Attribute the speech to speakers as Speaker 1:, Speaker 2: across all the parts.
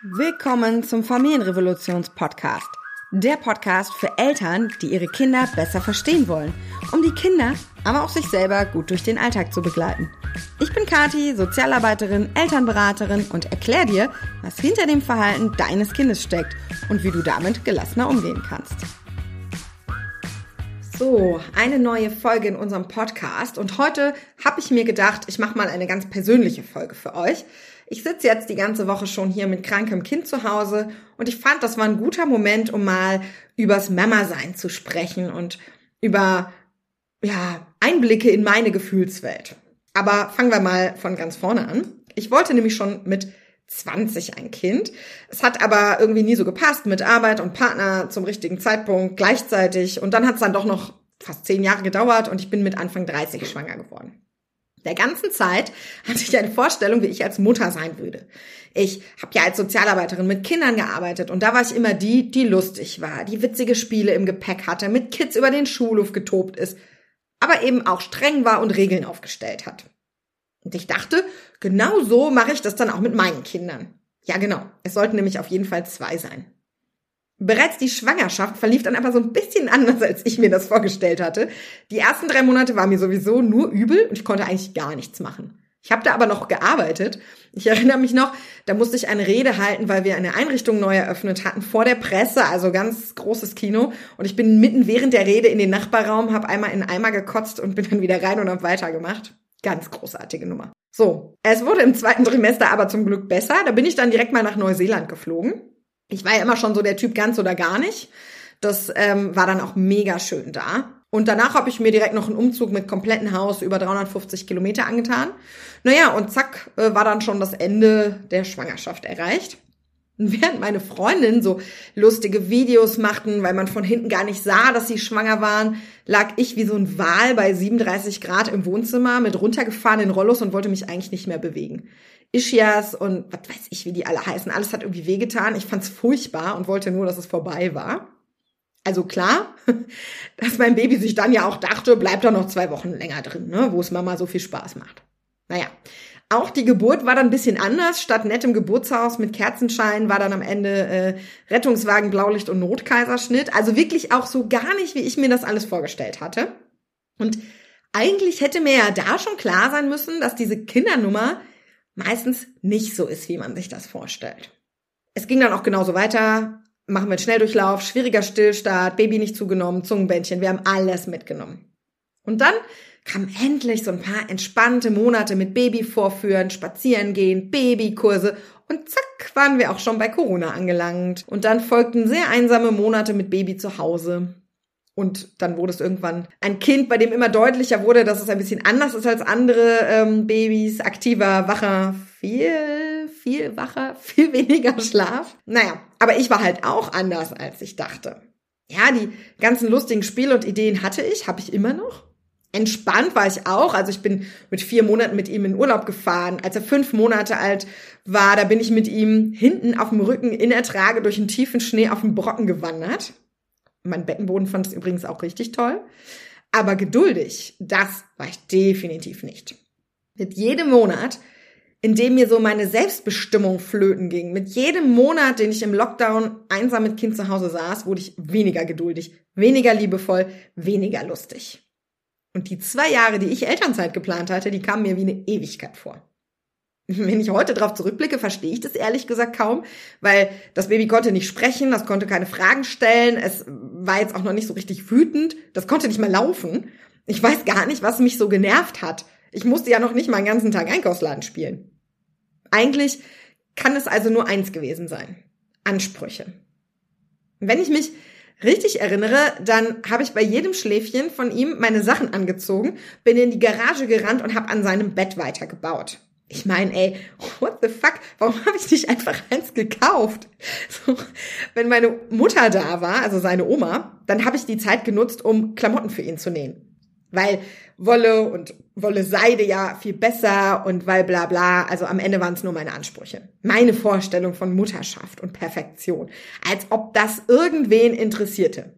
Speaker 1: Willkommen zum Familienrevolutions-Podcast. Der Podcast für Eltern, die ihre Kinder besser verstehen wollen, um die Kinder, aber auch sich selber gut durch den Alltag zu begleiten. Ich bin Kati, Sozialarbeiterin, Elternberaterin und erkläre dir, was hinter dem Verhalten deines Kindes steckt und wie du damit gelassener umgehen kannst. So, eine neue Folge in unserem Podcast und heute habe ich mir gedacht, ich mache mal eine ganz persönliche Folge für euch. Ich sitze jetzt die ganze Woche schon hier mit krankem Kind zu Hause und ich fand, das war ein guter Moment, um mal übers Mama-Sein zu sprechen und über, ja, Einblicke in meine Gefühlswelt. Aber fangen wir mal von ganz vorne an. Ich wollte nämlich schon mit 20 ein Kind. Es hat aber irgendwie nie so gepasst mit Arbeit und Partner zum richtigen Zeitpunkt gleichzeitig. Und dann hat es dann doch noch fast zehn Jahre gedauert und ich bin mit Anfang 30 schwanger geworden der ganzen Zeit hatte ich eine Vorstellung, wie ich als Mutter sein würde. Ich habe ja als Sozialarbeiterin mit Kindern gearbeitet und da war ich immer die, die lustig war, die witzige Spiele im Gepäck hatte, mit Kids über den Schulhof getobt ist, aber eben auch streng war und Regeln aufgestellt hat. Und ich dachte, genau so mache ich das dann auch mit meinen Kindern. Ja, genau. Es sollten nämlich auf jeden Fall zwei sein. Bereits die Schwangerschaft verlief dann aber so ein bisschen anders, als ich mir das vorgestellt hatte. Die ersten drei Monate waren mir sowieso nur übel und ich konnte eigentlich gar nichts machen. Ich habe da aber noch gearbeitet. Ich erinnere mich noch, da musste ich eine Rede halten, weil wir eine Einrichtung neu eröffnet hatten vor der Presse, also ganz großes Kino. Und ich bin mitten während der Rede in den Nachbarraum, habe einmal in Eimer gekotzt und bin dann wieder rein und habe weitergemacht. Ganz großartige Nummer. So, es wurde im zweiten Trimester aber zum Glück besser. Da bin ich dann direkt mal nach Neuseeland geflogen. Ich war ja immer schon so der Typ ganz oder gar nicht. Das ähm, war dann auch mega schön da. Und danach habe ich mir direkt noch einen Umzug mit kompletten Haus über 350 Kilometer angetan. Naja, und zack, äh, war dann schon das Ende der Schwangerschaft erreicht. Und während meine Freundinnen so lustige Videos machten, weil man von hinten gar nicht sah, dass sie schwanger waren, lag ich wie so ein Wal bei 37 Grad im Wohnzimmer mit runtergefahrenen Rollos und wollte mich eigentlich nicht mehr bewegen. Ischias und was weiß ich, wie die alle heißen. Alles hat irgendwie wehgetan. Ich fand's furchtbar und wollte nur, dass es vorbei war. Also klar, dass mein Baby sich dann ja auch dachte, bleibt da noch zwei Wochen länger drin, ne, wo es Mama so viel Spaß macht. Naja, auch die Geburt war dann ein bisschen anders. Statt nettem Geburtshaus mit Kerzenschein war dann am Ende äh, Rettungswagen, Blaulicht und Notkaiserschnitt. Also wirklich auch so gar nicht, wie ich mir das alles vorgestellt hatte. Und eigentlich hätte mir ja da schon klar sein müssen, dass diese Kindernummer meistens nicht so ist, wie man sich das vorstellt. Es ging dann auch genauso weiter. Machen wir einen Schnelldurchlauf, schwieriger Stillstart, Baby nicht zugenommen, Zungenbändchen, wir haben alles mitgenommen. Und dann kamen endlich so ein paar entspannte Monate mit Baby vorführen, spazieren gehen, Babykurse und zack waren wir auch schon bei Corona angelangt. Und dann folgten sehr einsame Monate mit Baby zu Hause. Und dann wurde es irgendwann ein Kind, bei dem immer deutlicher wurde, dass es ein bisschen anders ist als andere ähm, Babys. Aktiver, wacher, viel, viel wacher, viel weniger Schlaf. Naja, aber ich war halt auch anders, als ich dachte. Ja, die ganzen lustigen Spiele und Ideen hatte ich, habe ich immer noch. Entspannt war ich auch. Also ich bin mit vier Monaten mit ihm in Urlaub gefahren. Als er fünf Monate alt war, da bin ich mit ihm hinten auf dem Rücken in der Trage durch den tiefen Schnee auf den Brocken gewandert. Mein Beckenboden fand es übrigens auch richtig toll. Aber geduldig, das war ich definitiv nicht. Mit jedem Monat, in dem mir so meine Selbstbestimmung flöten ging, mit jedem Monat, den ich im Lockdown einsam mit Kind zu Hause saß, wurde ich weniger geduldig, weniger liebevoll, weniger lustig. Und die zwei Jahre, die ich Elternzeit geplant hatte, die kamen mir wie eine Ewigkeit vor. Wenn ich heute darauf zurückblicke, verstehe ich das ehrlich gesagt kaum, weil das Baby konnte nicht sprechen, das konnte keine Fragen stellen, es war jetzt auch noch nicht so richtig wütend, das konnte nicht mal laufen. Ich weiß gar nicht, was mich so genervt hat. Ich musste ja noch nicht mal einen ganzen Tag Einkaufsladen spielen. Eigentlich kann es also nur eins gewesen sein. Ansprüche. Wenn ich mich richtig erinnere, dann habe ich bei jedem Schläfchen von ihm meine Sachen angezogen, bin in die Garage gerannt und habe an seinem Bett weitergebaut. Ich meine, ey, what the fuck? Warum habe ich nicht einfach eins gekauft? So, wenn meine Mutter da war, also seine Oma, dann habe ich die Zeit genutzt, um Klamotten für ihn zu nähen. Weil Wolle und Wolle Seide ja viel besser und weil bla bla, also am Ende waren es nur meine Ansprüche. Meine Vorstellung von Mutterschaft und Perfektion. Als ob das irgendwen interessierte.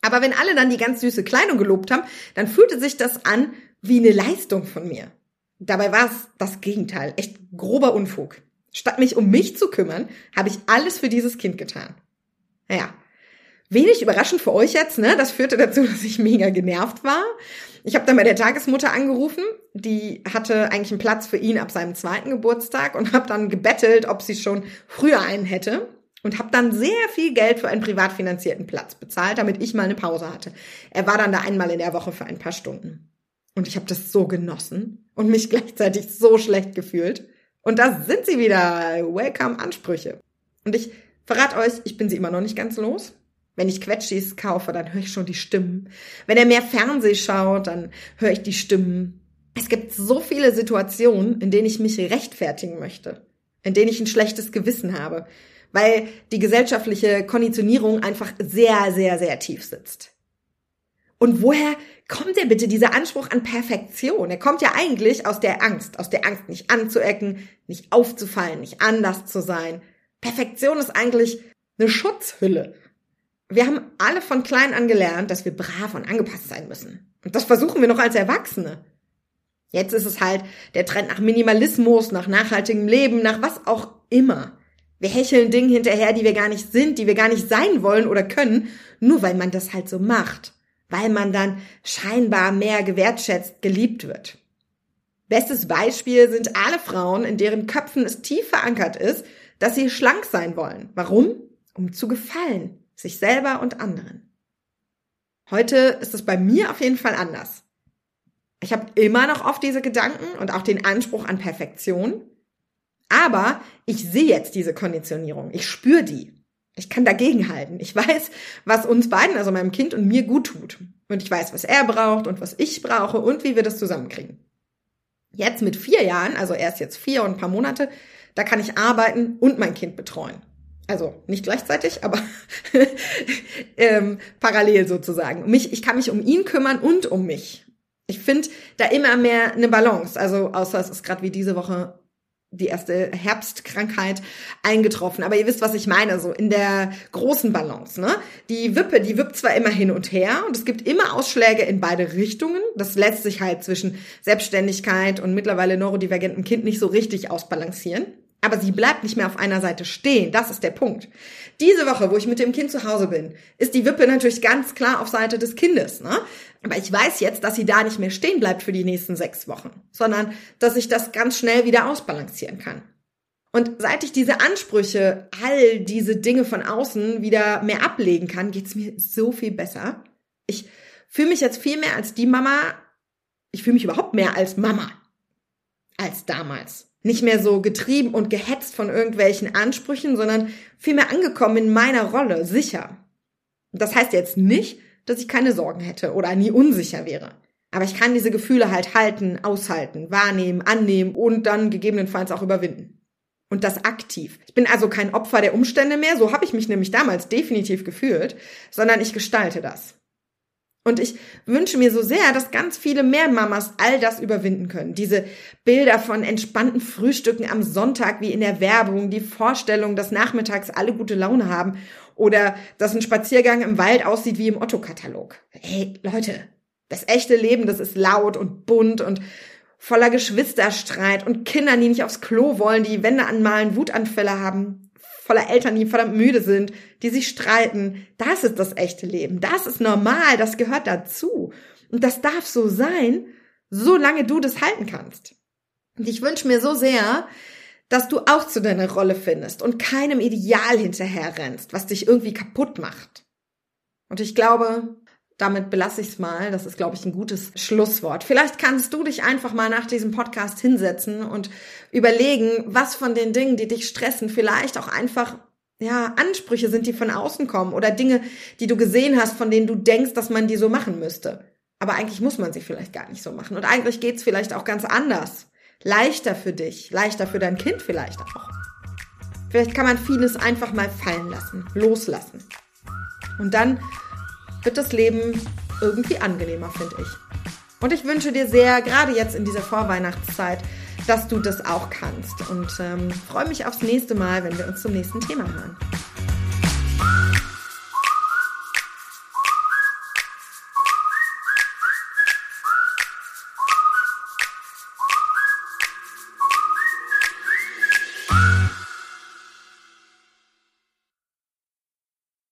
Speaker 1: Aber wenn alle dann die ganz süße Kleidung gelobt haben, dann fühlte sich das an wie eine Leistung von mir. Dabei war es das Gegenteil, echt grober Unfug. Statt mich um mich zu kümmern, habe ich alles für dieses Kind getan. Naja, wenig überraschend für euch jetzt, ne? Das führte dazu, dass ich mega genervt war. Ich habe dann bei der Tagesmutter angerufen, die hatte eigentlich einen Platz für ihn ab seinem zweiten Geburtstag und habe dann gebettelt, ob sie schon früher einen hätte und habe dann sehr viel Geld für einen privat finanzierten Platz bezahlt, damit ich mal eine Pause hatte. Er war dann da einmal in der Woche für ein paar Stunden. Und ich habe das so genossen und mich gleichzeitig so schlecht gefühlt. Und da sind sie wieder. Welcome Ansprüche. Und ich verrate euch, ich bin sie immer noch nicht ganz los. Wenn ich Quetschis kaufe, dann höre ich schon die Stimmen. Wenn er mehr Fernseh schaut, dann höre ich die Stimmen. Es gibt so viele Situationen, in denen ich mich rechtfertigen möchte, in denen ich ein schlechtes Gewissen habe, weil die gesellschaftliche Konditionierung einfach sehr, sehr, sehr tief sitzt. Und woher kommt denn bitte dieser Anspruch an Perfektion? Er kommt ja eigentlich aus der Angst, aus der Angst, nicht anzuecken, nicht aufzufallen, nicht anders zu sein. Perfektion ist eigentlich eine Schutzhülle. Wir haben alle von klein an gelernt, dass wir brav und angepasst sein müssen. Und das versuchen wir noch als Erwachsene. Jetzt ist es halt der Trend nach Minimalismus, nach nachhaltigem Leben, nach was auch immer. Wir hecheln Dingen hinterher, die wir gar nicht sind, die wir gar nicht sein wollen oder können, nur weil man das halt so macht. Weil man dann scheinbar mehr gewertschätzt, geliebt wird. Bestes Beispiel sind alle Frauen, in deren Köpfen es tief verankert ist, dass sie schlank sein wollen. Warum? Um zu gefallen sich selber und anderen. Heute ist es bei mir auf jeden Fall anders. Ich habe immer noch oft diese Gedanken und auch den Anspruch an Perfektion. Aber ich sehe jetzt diese Konditionierung. Ich spüre die. Ich kann dagegenhalten. Ich weiß, was uns beiden, also meinem Kind und mir gut tut. Und ich weiß, was er braucht und was ich brauche und wie wir das zusammenkriegen. Jetzt mit vier Jahren, also erst jetzt vier und ein paar Monate, da kann ich arbeiten und mein Kind betreuen. Also nicht gleichzeitig, aber ähm, parallel sozusagen. Mich, ich kann mich um ihn kümmern und um mich. Ich finde da immer mehr eine Balance. Also außer es ist gerade wie diese Woche die erste Herbstkrankheit eingetroffen. Aber ihr wisst, was ich meine, so in der großen Balance. Ne? Die Wippe, die wippt zwar immer hin und her und es gibt immer Ausschläge in beide Richtungen. Das lässt sich halt zwischen Selbstständigkeit und mittlerweile neurodivergentem Kind nicht so richtig ausbalancieren. Aber sie bleibt nicht mehr auf einer Seite stehen. Das ist der Punkt. Diese Woche, wo ich mit dem Kind zu Hause bin, ist die Wippe natürlich ganz klar auf Seite des Kindes. Ne? Aber ich weiß jetzt, dass sie da nicht mehr stehen bleibt für die nächsten sechs Wochen, sondern dass ich das ganz schnell wieder ausbalancieren kann. Und seit ich diese Ansprüche, all diese Dinge von außen wieder mehr ablegen kann, geht's mir so viel besser. Ich fühle mich jetzt viel mehr als die Mama. Ich fühle mich überhaupt mehr als Mama als damals nicht mehr so getrieben und gehetzt von irgendwelchen Ansprüchen, sondern vielmehr angekommen in meiner Rolle, sicher. Das heißt jetzt nicht, dass ich keine Sorgen hätte oder nie unsicher wäre. Aber ich kann diese Gefühle halt halten, aushalten, wahrnehmen, annehmen und dann gegebenenfalls auch überwinden. Und das aktiv. Ich bin also kein Opfer der Umstände mehr, so habe ich mich nämlich damals definitiv gefühlt, sondern ich gestalte das. Und ich wünsche mir so sehr, dass ganz viele mehr Mamas all das überwinden können. Diese Bilder von entspannten Frühstücken am Sonntag wie in der Werbung, die Vorstellung, dass nachmittags alle gute Laune haben oder dass ein Spaziergang im Wald aussieht wie im Otto-Katalog. Hey, Leute, das echte Leben, das ist laut und bunt und voller Geschwisterstreit und Kindern, die nicht aufs Klo wollen, die Wände anmalen, Wutanfälle haben voller Eltern, die verdammt müde sind, die sich streiten. Das ist das echte Leben. Das ist normal. Das gehört dazu. Und das darf so sein, solange du das halten kannst. Und ich wünsche mir so sehr, dass du auch zu deiner Rolle findest und keinem Ideal hinterher rennst, was dich irgendwie kaputt macht. Und ich glaube, damit belasse ich es mal. Das ist, glaube ich, ein gutes Schlusswort. Vielleicht kannst du dich einfach mal nach diesem Podcast hinsetzen und überlegen, was von den Dingen, die dich stressen, vielleicht auch einfach ja, Ansprüche sind, die von außen kommen oder Dinge, die du gesehen hast, von denen du denkst, dass man die so machen müsste. Aber eigentlich muss man sie vielleicht gar nicht so machen. Und eigentlich geht's vielleicht auch ganz anders. Leichter für dich, leichter für dein Kind vielleicht auch. Vielleicht kann man vieles einfach mal fallen lassen, loslassen. Und dann wird das Leben irgendwie angenehmer, finde ich. Und ich wünsche dir sehr, gerade jetzt in dieser Vorweihnachtszeit, dass du das auch kannst. Und ähm, freue mich aufs nächste Mal, wenn wir uns zum nächsten Thema hören.